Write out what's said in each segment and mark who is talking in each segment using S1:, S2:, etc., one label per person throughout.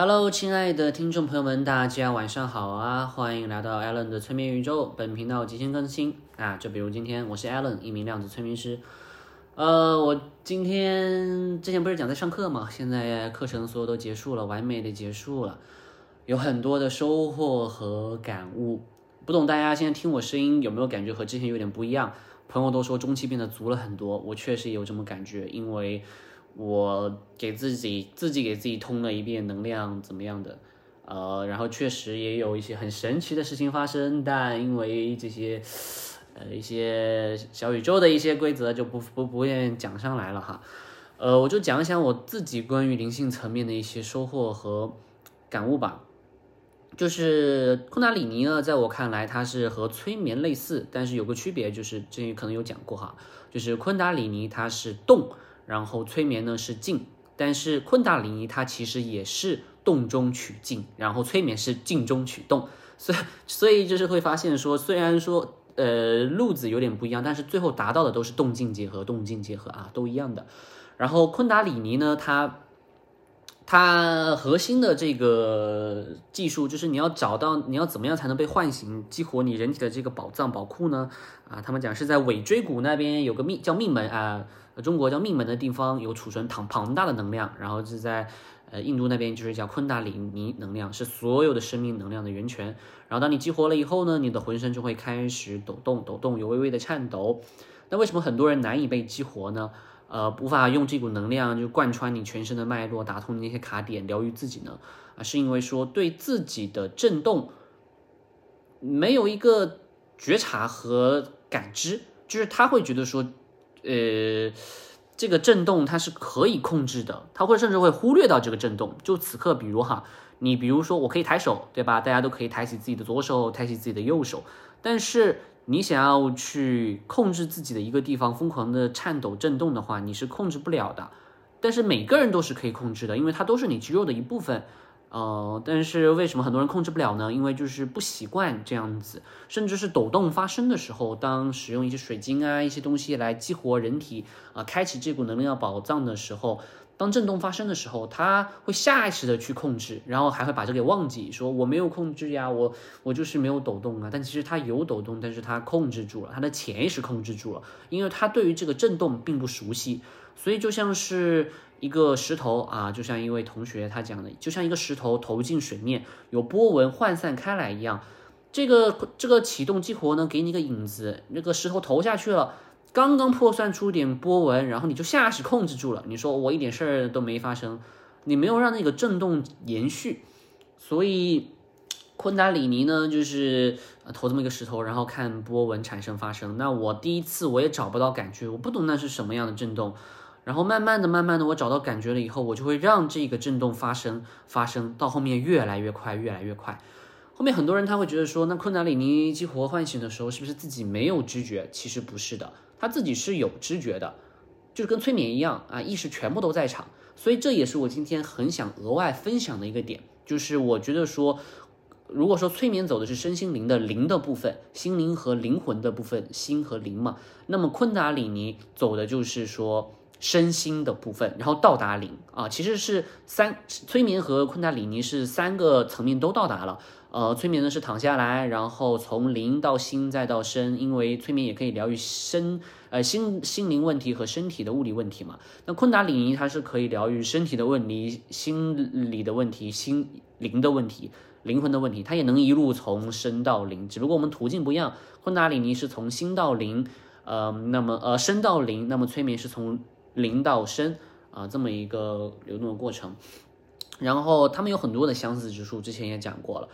S1: Hello，亲爱的听众朋友们，大家晚上好啊！欢迎来到 Alan 的催眠宇宙。本频道即将更新啊，就比如今天，我是 Alan，一名量子催眠师。呃，我今天之前不是讲在上课嘛，现在课程所有都结束了，完美的结束了，有很多的收获和感悟。不懂大家现在听我声音有没有感觉和之前有点不一样？朋友都说中气变得足了很多，我确实有这么感觉，因为。我给自己自己给自己通了一遍能量，怎么样的？呃，然后确实也有一些很神奇的事情发生，但因为这些呃一些小宇宙的一些规则就不不不愿讲上来了哈。呃，我就讲一讲我自己关于灵性层面的一些收获和感悟吧。就是昆达里尼呢，在我看来它是和催眠类似，但是有个区别，就是之前可能有讲过哈，就是昆达里尼它是动。然后催眠呢是静，但是昆达里尼它其实也是动中取静，然后催眠是静中取动，所以所以就是会发现说，虽然说呃路子有点不一样，但是最后达到的都是动静结合，动静结合啊都一样的。然后昆达里尼呢，它它核心的这个技术就是你要找到你要怎么样才能被唤醒，激活你人体的这个宝藏宝库呢？啊，他们讲是在尾椎骨那边有个命叫命门啊。中国叫命门的地方有储存庞庞大的能量，然后是在呃印度那边就是叫昆达里尼能量，是所有的生命能量的源泉。然后当你激活了以后呢，你的浑身就会开始抖动，抖动有微微的颤抖。那为什么很多人难以被激活呢？呃，无法用这股能量就贯穿你全身的脉络，打通那些卡点，疗愈自己呢？啊，是因为说对自己的震动没有一个觉察和感知，就是他会觉得说。呃，这个震动它是可以控制的，它会甚至会忽略到这个震动。就此刻，比如哈，你比如说我可以抬手，对吧？大家都可以抬起自己的左手，抬起自己的右手。但是你想要去控制自己的一个地方疯狂的颤抖震动的话，你是控制不了的。但是每个人都是可以控制的，因为它都是你肌肉的一部分。呃，但是为什么很多人控制不了呢？因为就是不习惯这样子，甚至是抖动发生的时候，当使用一些水晶啊一些东西来激活人体啊，开启这股能量宝藏的时候，当震动发生的时候，他会下意识的去控制，然后还会把这给忘记，说我没有控制呀，我我就是没有抖动啊。但其实他有抖动，但是他控制住了，他的潜意识控制住了，因为他对于这个震动并不熟悉，所以就像是。一个石头啊，就像一位同学他讲的，就像一个石头投进水面，有波纹涣散开来一样。这个这个启动激活呢，给你个影子，那个石头投下去了，刚刚破散出点波纹，然后你就下意识控制住了。你说我一点事儿都没发生，你没有让那个震动延续。所以昆达里尼呢，就是投这么一个石头，然后看波纹产生发生。那我第一次我也找不到感觉，我不懂那是什么样的震动。然后慢慢的、慢慢的，我找到感觉了以后，我就会让这个震动发生、发生，到后面越来越快、越来越快。后面很多人他会觉得说，那昆达里尼激活唤醒的时候，是不是自己没有知觉？其实不是的，他自己是有知觉的，就是跟催眠一样啊，意识全部都在场。所以这也是我今天很想额外分享的一个点，就是我觉得说，如果说催眠走的是身心灵的灵的部分，心灵和灵魂的部分，心和灵嘛，那么昆达里尼走的就是说。身心的部分，然后到达零啊，其实是三催眠和昆达里尼是三个层面都到达了。呃，催眠呢是躺下来，然后从零到心再到身，因为催眠也可以疗愈身呃心心灵问题和身体的物理问题嘛。那昆达里尼它是可以疗愈身体的问题、心理的问题、心灵的问题、灵魂的问题，它也能一路从身到灵，只不过我们途径不一样。昆达里尼是从心到灵，呃，那么呃身到灵，那么催眠是从。零到深啊，这么一个流动的过程，然后他们有很多的相似之处，之前也讲过了。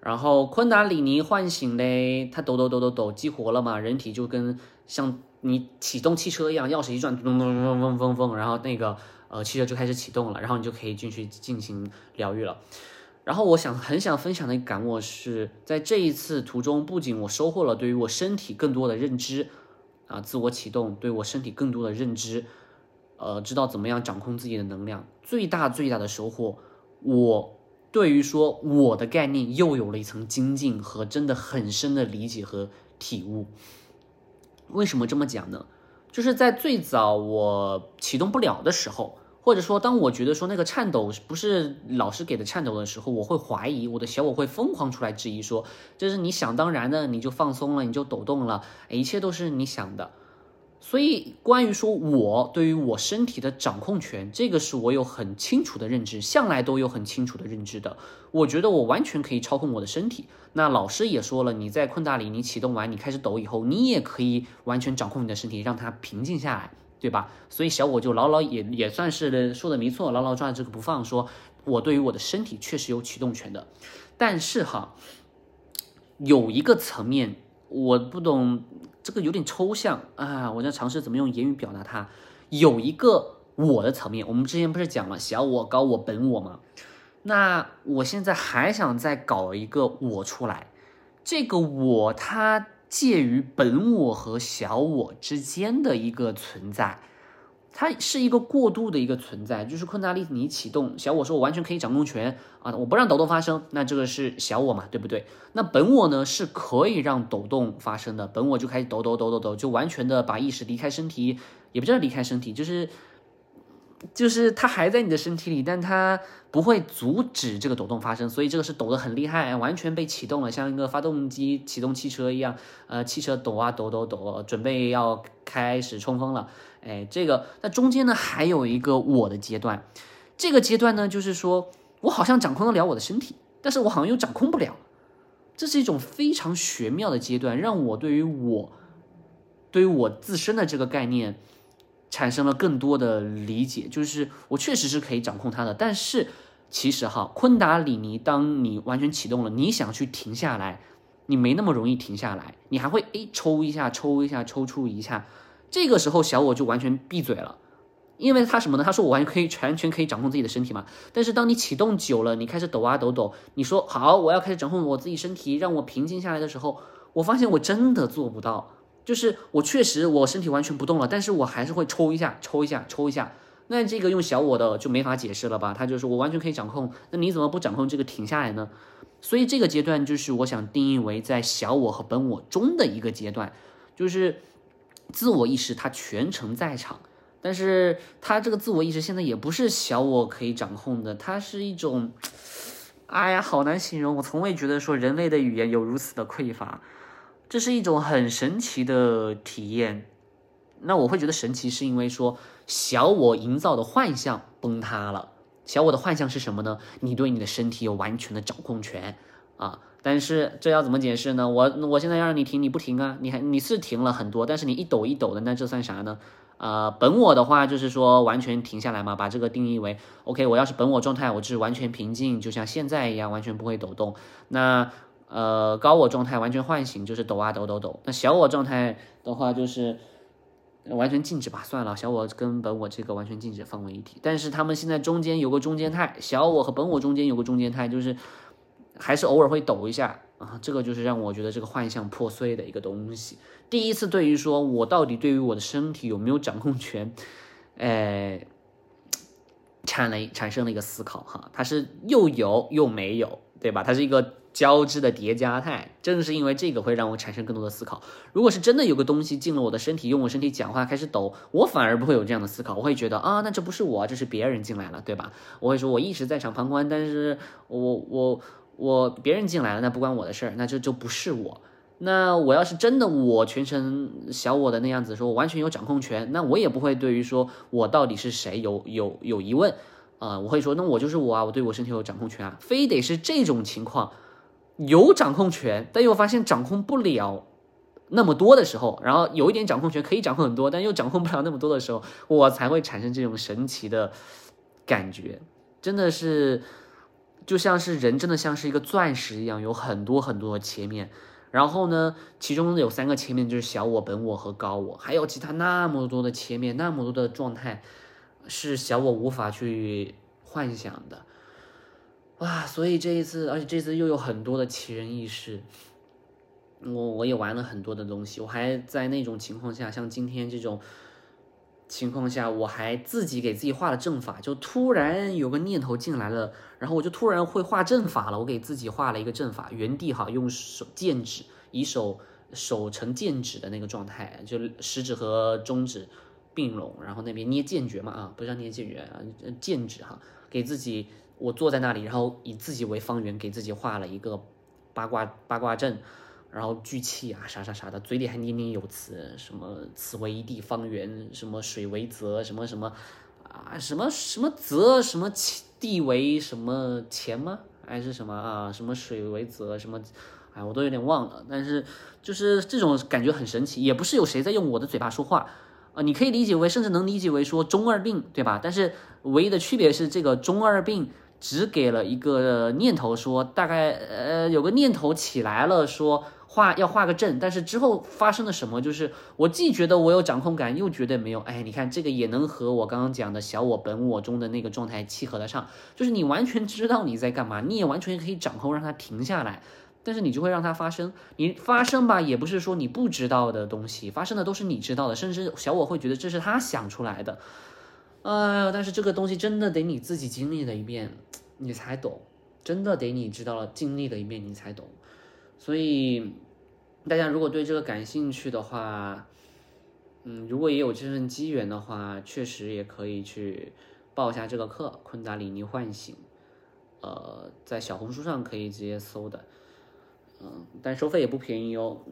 S1: 然后昆达里尼唤醒嘞，它抖抖抖抖抖，激活了嘛，人体就跟像你启动汽车一样，钥匙一转，咚咚咚咚咚咚咚，然后那个呃汽车就开始启动了，然后你就可以进去进行疗愈了。然后我想很想分享的一感悟是在这一次途中，不仅我收获了对于我身体更多的认知啊，自我启动对我身体更多的认知。呃，知道怎么样掌控自己的能量，最大最大的收获，我对于说我的概念又有了一层精进和真的很深的理解和体悟。为什么这么讲呢？就是在最早我启动不了的时候，或者说当我觉得说那个颤抖不是老师给的颤抖的时候，我会怀疑我的小我会疯狂出来质疑说，这是你想当然的，你就放松了，你就抖动了，一切都是你想的。所以，关于说我对于我身体的掌控权，这个是我有很清楚的认知，向来都有很清楚的认知的。我觉得我完全可以操控我的身体。那老师也说了，你在困大里你启动完，你开始抖以后，你也可以完全掌控你的身体，让它平静下来，对吧？所以小我就牢牢也也算是说的没错，牢牢抓着这个不放，说我对于我的身体确实有启动权的。但是哈，有一个层面我不懂。这个有点抽象啊，我在尝试怎么用言语表达它。有一个我的层面，我们之前不是讲了小我、高我、本我吗？那我现在还想再搞一个我出来，这个我它介于本我和小我之间的一个存在。它是一个过渡的一个存在，就是昆达里尼启动，小我说我完全可以掌控权啊，我不让抖动发生，那这个是小我嘛，对不对？那本我呢是可以让抖动发生的，本我就开始抖抖抖抖抖，就完全的把意识离开身体，也不叫离开身体，就是就是它还在你的身体里，但它不会阻止这个抖动发生，所以这个是抖得很厉害，完全被启动了，像一个发动机启动汽车一样，呃，汽车抖啊抖抖抖，准备要开始冲锋了。哎，这个那中间呢还有一个我的阶段，这个阶段呢就是说我好像掌控得了我的身体，但是我好像又掌控不了，这是一种非常玄妙的阶段，让我对于我对于我自身的这个概念产生了更多的理解，就是我确实是可以掌控它的，但是其实哈，昆达里尼当你完全启动了，你想去停下来，你没那么容易停下来，你还会哎抽一下抽一下抽出一下。这个时候，小我就完全闭嘴了，因为他什么呢？他说我完全可以全全可以掌控自己的身体嘛。但是当你启动久了，你开始抖啊抖抖，你说好，我要开始掌控我自己身体，让我平静下来的时候，我发现我真的做不到。就是我确实我身体完全不动了，但是我还是会抽一下，抽一下，抽一下。那这个用小我的就没法解释了吧？他就是我完全可以掌控，那你怎么不掌控这个停下来呢？所以这个阶段就是我想定义为在小我和本我中的一个阶段，就是。自我意识它全程在场，但是它这个自我意识现在也不是小我可以掌控的，它是一种，哎呀，好难形容。我从未觉得说人类的语言有如此的匮乏，这是一种很神奇的体验。那我会觉得神奇，是因为说小我营造的幻象崩塌了。小我的幻象是什么呢？你对你的身体有完全的掌控权啊。但是这要怎么解释呢？我我现在要让你停，你不停啊？你还你是停了很多，但是你一抖一抖的，那这算啥呢？呃，本我的话就是说完全停下来嘛，把这个定义为 OK。我要是本我状态，我就是完全平静，就像现在一样，完全不会抖动。那呃高我状态完全唤醒，就是抖啊抖抖抖。那小我状态的话就是完全静止吧，算了，小我跟本我这个完全静止放为一体。但是他们现在中间有个中间态，小我和本我中间有个中间态，就是。还是偶尔会抖一下啊，这个就是让我觉得这个幻象破碎的一个东西。第一次对于说我到底对于我的身体有没有掌控权，哎，产了产生了一个思考哈，它是又有又没有，对吧？它是一个交织的叠加态。正是因为这个会让我产生更多的思考。如果是真的有个东西进了我的身体，用我身体讲话开始抖，我反而不会有这样的思考，我会觉得啊，那这不是我，这是别人进来了，对吧？我会说我一直在场旁观，但是我我。我别人进来了，那不关我的事儿，那这就不是我。那我要是真的我全程小我的那样子，说我完全有掌控权，那我也不会对于说我到底是谁有有有疑问啊。我会说，那我就是我啊，我对我身体有掌控权啊。非得是这种情况，有掌控权，但又发现掌控不了那么多的时候，然后有一点掌控权可以掌控很多，但又掌控不了那么多的时候，我才会产生这种神奇的感觉，真的是。就像是人真的像是一个钻石一样，有很多很多的切面，然后呢，其中有三个切面就是小我、本我和高我，还有其他那么多的切面，那么多的状态，是小我无法去幻想的，哇！所以这一次，而且这次又有很多的奇人异事，我我也玩了很多的东西，我还在那种情况下，像今天这种。情况下，我还自己给自己画了阵法，就突然有个念头进来了，然后我就突然会画阵法了。我给自己画了一个阵法，原地哈，用手剑指，以手手成剑指的那个状态，就食指和中指并拢，然后那边捏剑诀嘛啊，不是捏剑诀啊，剑指哈，给自己我坐在那里，然后以自己为方圆，给自己画了一个八卦八卦阵，然后聚气啊啥啥啥的，嘴里还念念有词，什么此为一地方圆，什么水为泽，什么什么啊，什么什么泽，什么地为什么钱吗？还是什么啊？什么水为泽，什么？哎，我都有点忘了，但是就是这种感觉很神奇，也不是有谁在用我的嘴巴说话啊，你可以理解为，甚至能理解为说中二病，对吧？但是唯一的区别是，这个中二病只给了一个念头，说大概呃有个念头起来了，说画要画个阵，但是之后发生了什么，就是我既觉得我有掌控感，又觉得没有。哎，你看这个也能和我刚刚讲的小我本我中的那个状态契合得上，就是你完全知道你在干嘛，你也完全可以掌控让它停下来。但是你就会让它发生，你发生吧，也不是说你不知道的东西，发生的都是你知道的，甚至小我会觉得这是他想出来的，哎呀，但是这个东西真的得你自己经历了一遍，你才懂，真的得你知道了经历了一遍你才懂，所以大家如果对这个感兴趣的话，嗯，如果也有这份机缘的话，确实也可以去报一下这个课《昆达里尼唤醒》，呃，在小红书上可以直接搜的。嗯，但收费也不便宜哦。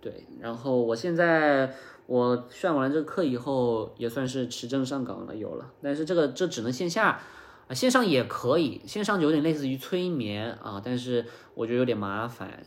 S1: 对，然后我现在我上完这个课以后，也算是持证上岗了，有了。但是这个这只能线下啊，线上也可以，线上就有点类似于催眠啊，但是我觉得有点麻烦，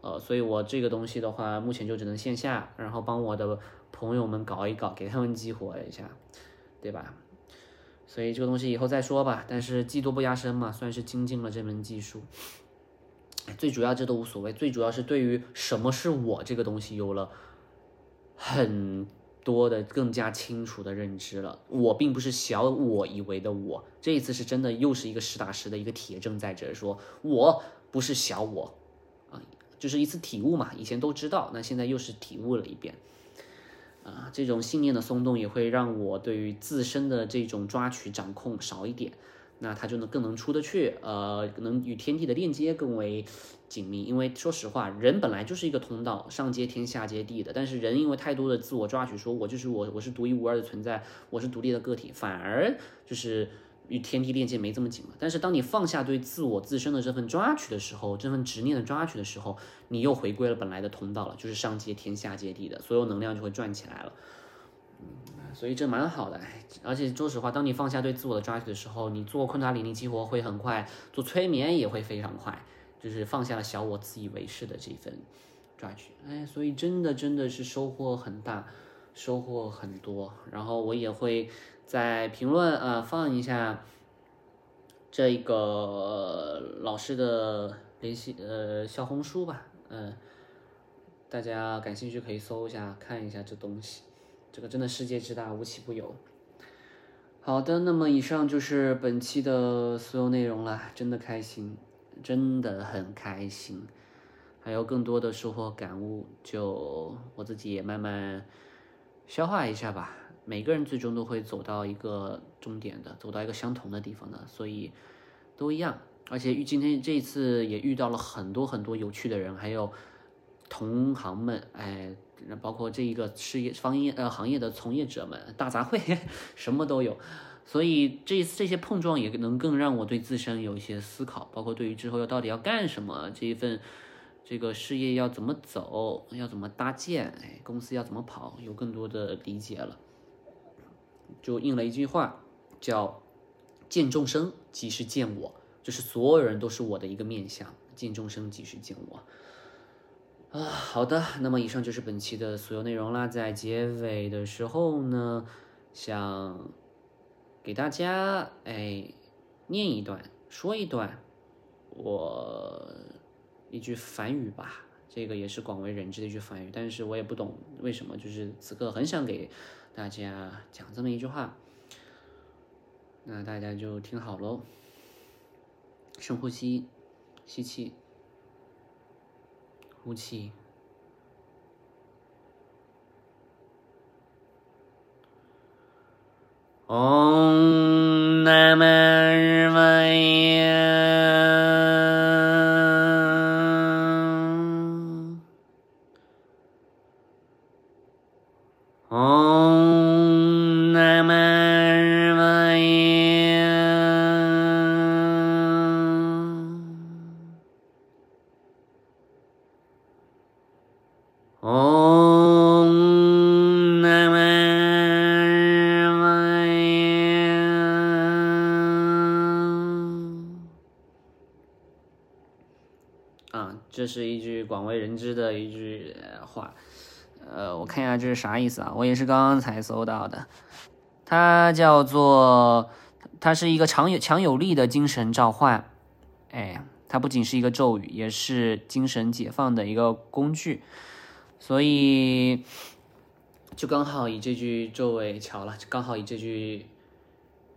S1: 呃，所以我这个东西的话，目前就只能线下，然后帮我的朋友们搞一搞，给他们激活一下，对吧？所以这个东西以后再说吧。但是技多不压身嘛，算是精进了这门技术。最主要这都无所谓，最主要是对于什么是我这个东西有了很多的更加清楚的认知了。我并不是小我以为的我，这一次是真的又是一个实打实的一个铁证在这，说我不是小我啊，就是一次体悟嘛。以前都知道，那现在又是体悟了一遍啊。这种信念的松动也会让我对于自身的这种抓取掌控少一点。那它就能更能出得去，呃，能与天地的链接更为紧密。因为说实话，人本来就是一个通道，上接天，下接地的。但是人因为太多的自我抓取，说我就是我，我是独一无二的存在，我是独立的个体，反而就是与天地链接没这么紧了。但是当你放下对自我自身的这份抓取的时候，这份执念的抓取的时候，你又回归了本来的通道了，就是上接天，下接地的，所有能量就会转起来了。嗯所以这蛮好的，而且说实话，当你放下对自我的抓取的时候，你做昆达里尼激活会很快，做催眠也会非常快，就是放下了小我自以为是的这份抓取。哎，所以真的真的是收获很大，收获很多。然后我也会在评论啊放一下这个老师的联系呃小红书吧，嗯，大家感兴趣可以搜一下看一下这东西。这个真的世界之大，无奇不有。好的，那么以上就是本期的所有内容了，真的开心，真的很开心，还有更多的收获感悟，就我自己也慢慢消化一下吧。每个人最终都会走到一个终点的，走到一个相同的地方的，所以都一样。而且遇今天这一次也遇到了很多很多有趣的人，还有同行们，哎。那包括这一个事业方业呃行业的从业者们，大杂烩，什么都有，所以这这些碰撞也能更让我对自身有一些思考，包括对于之后要到底要干什么，这一份这个事业要怎么走，要怎么搭建，哎，公司要怎么跑，有更多的理解了。就应了一句话，叫见众生即是见我，就是所有人都是我的一个面相，见众生即是见我。啊，好的，那么以上就是本期的所有内容啦。在结尾的时候呢，想给大家哎念一段，说一段我一句梵语吧。这个也是广为人知的一句梵语，但是我也不懂为什么，就是此刻很想给大家讲这么一句话。那大家就听好喽，深呼吸，吸气。呼气。哦，南无日嘛耶。是一句广为人知的一句话。呃，我看一下这是啥意思啊？我也是刚刚才搜到的。它叫做，它是一个强有强有力的精神召唤。哎，它不仅是一个咒语，也是精神解放的一个工具。所以，就刚好以这句咒尾巧了，刚好以这句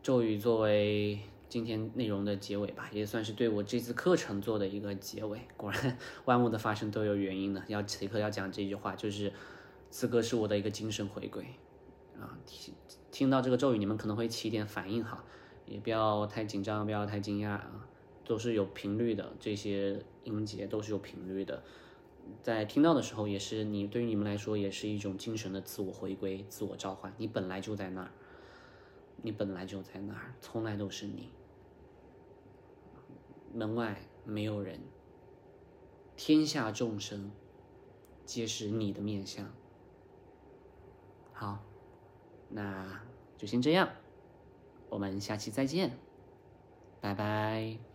S1: 咒语作为今天内容的结尾吧，也算是对我这次课程做的一个结尾。果然，万物的发生都有原因的。要此刻要讲这句话，就是此刻是我的一个精神回归啊。听听到这个咒语，你们可能会起一点反应哈，也不要太紧张，不要太惊讶啊，都是有频率的，这些音节都是有频率的。在听到的时候，也是你对于你们来说，也是一种精神的自我回归、自我召唤。你本来就在那儿，你本来就在那儿，从来都是你。门外没有人，天下众生皆是你的面相。好，那就先这样，我们下期再见，拜拜。